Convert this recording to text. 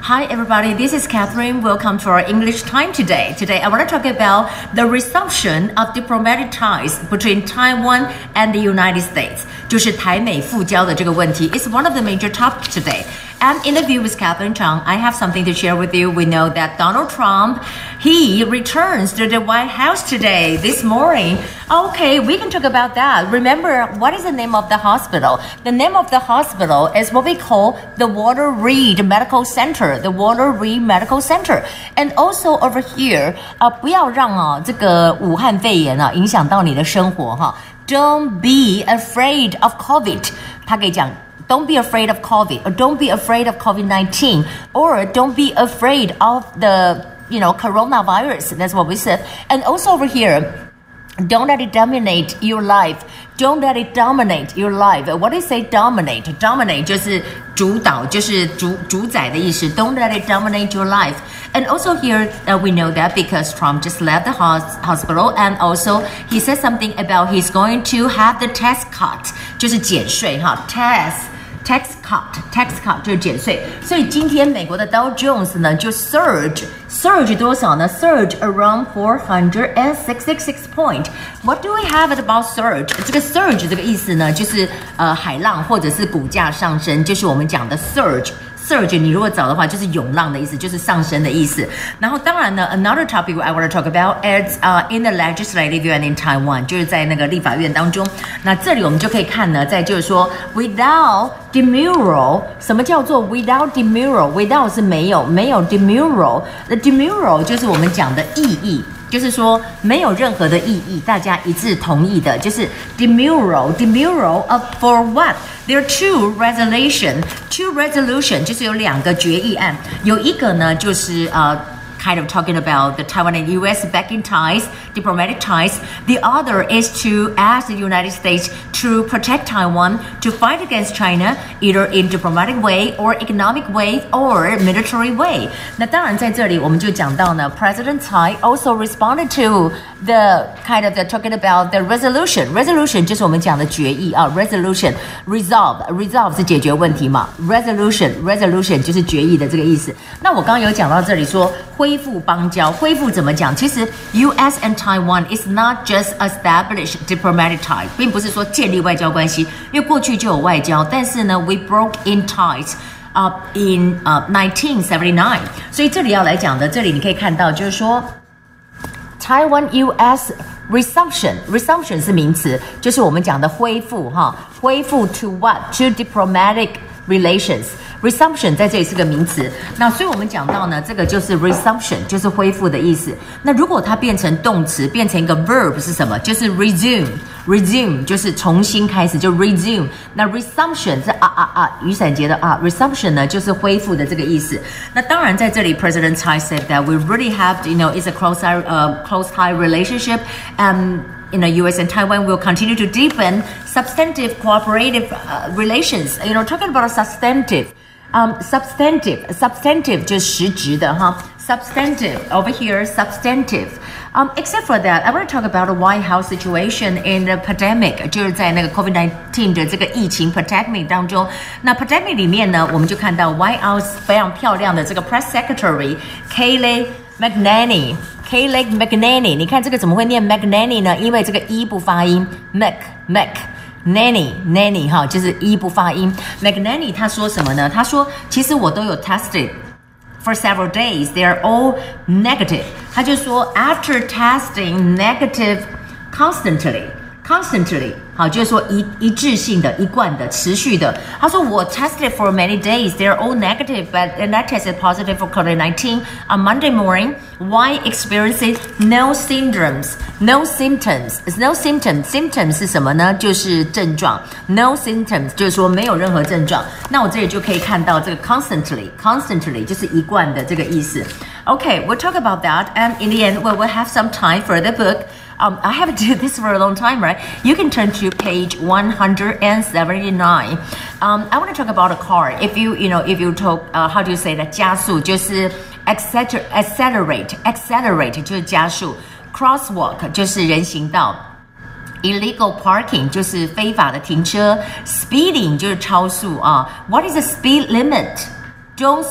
Hi, everybody. This is Catherine. Welcome to our English time today. Today, I want to talk about the resumption of diplomatic ties between Taiwan and the United States. 就是台美复交的这个问题 is one of the major topics today. And in the view with Catherine Chang, I have something to share with you. We know that Donald Trump, he returns to the White House today, this morning. Okay, we can talk about that. Remember, what is the name of the hospital? The name of the hospital is what we call the Walter Reed Medical Center, the Walter Reed Medical Center. And also over here, 啊、不要让啊这个武汉肺炎啊影响到你的生活哈。Don't be afraid of COVID. 他可以讲 don't be afraid of COVID, or don't be afraid of COVID 19, or don't be afraid of the you know coronavirus. That's what we said. And also over here, don't let it dominate your life. Don't let it dominate your life. What do you say dominate? Dominate 就是主导，就是主主宰的意思。Don't let it dominate your life. And also here uh, we know that because Trump just left the hos- hospital, and also he said something about he's going to have the tax cut，就是减税哈，tax。tax cut tax cut 就是减税，所以今天美国的 Dow Jones 呢就 surge surge 多少呢？surge around four hundred and sixty six point. What do we have about surge？这个 surge 这个意思呢，就是呃海浪或者是股价上升，就是我们讲的 surge。 surge，你如果找的话，就是涌浪的意思，就是上升的意思。然后当然呢，another topic I want to talk about is uh in the legislative yuan in Taiwan，就是在那个立法院当中。那这里我们就可以看呢，在就是说，without demurral，什么叫做 without demurral？without 是没有，没有 demurral，the demurral 就是我们讲的意义。就是说没有任何的意义，大家一致同意的，就是 demurral demurral of for what? There are two resolution, two resolution 就是有两个决议案，有一个呢就是呃。kind of talking about the Taiwan and U.S. backing ties, diplomatic ties. The other is to ask the United States to protect Taiwan, to fight against China, either in diplomatic way or economic way or military way. 那当然在这里我们就讲到呢，President Tsai also responded to the kind of the talking about the resolution. Resolution 就是我们讲的决议啊，resolution resolve resolve 是解决问题嘛，resolution resolution 就是决议的这个意思。那我刚刚有讲到这里说 恢复邦交，恢复怎么讲？其实 U.S. and Taiwan is not just establish diplomatic tie，并不是说建立外交关系，因为过去就有外交，但是呢，we broke in ties。啊、uh,，in 呃、uh, 1979，所以这里要来讲的，这里你可以看到，就是说 Taiwan U.S. resumption resumption 是名词，就是我们讲的恢复哈，恢复 to what to diplomatic relations。 Resumption 在这里是个名词，那所以我们讲到呢，这个就是 resumption，就是恢复的意思。那如果它变成动词，变成一个 verb 是什么？就是 resume，resume 就是重新开始，就 resume。那 resumption 是啊啊啊，雨伞节的啊，resumption 呢就是恢复的这个意思。那当然在这里，President Tsai said that we really have, you know, it's a close, uh, close tie relationship, and you know, U.S. and Taiwan will continue to deepen substantive cooperative uh, relations. You know, talking about a substantive. Um, substantive, substantive 就是实质的哈，substantive over here, substantive. Um, except for that, I want to talk about the White House situation in the pandemic，就是在那个 COVID-19 的这个疫情 pandemic 当中。那 pandemic 里面呢，我们就看到 White House 非常漂亮的这个 Press Secretary Kayleigh McEnany。 Kayleigh McEnany，你看这个怎么会念 McEnany 呢？因为这个 e 不发音，Mac Mac。Nanny Nanny 哈，就是一不发音。McNanny 他说什么呢？他说其实我都有 tested for several days, they are all negative。他就说 after testing negative constantly。 constantly，好，就是说一一致性的、一贯的、持续的。他说我 tested for many days, they're all negative, but and I tested positive for COVID-19 on Monday morning. Why experiencing no symptoms, no symptoms, no symptoms, symptoms 是什么呢？就是症状。No symptoms 就是说没有任何症状。那我这里就可以看到这个 constantly, constantly 就是一贯的这个意思。Okay, we'll talk about that, and in the end, we will have some time for the book. Um, I haven't did this for a long time, right? You can turn to page 179. Um, I want to talk about a car. If you, you know, if you talk, uh, how do you say that? 加速就是 accelerate, accelerate, accelerate 就是加速。Crosswalk 就是人行道。Illegal parking 就是非法的停车，speeding 就是超速啊。What is the speed limit? Don't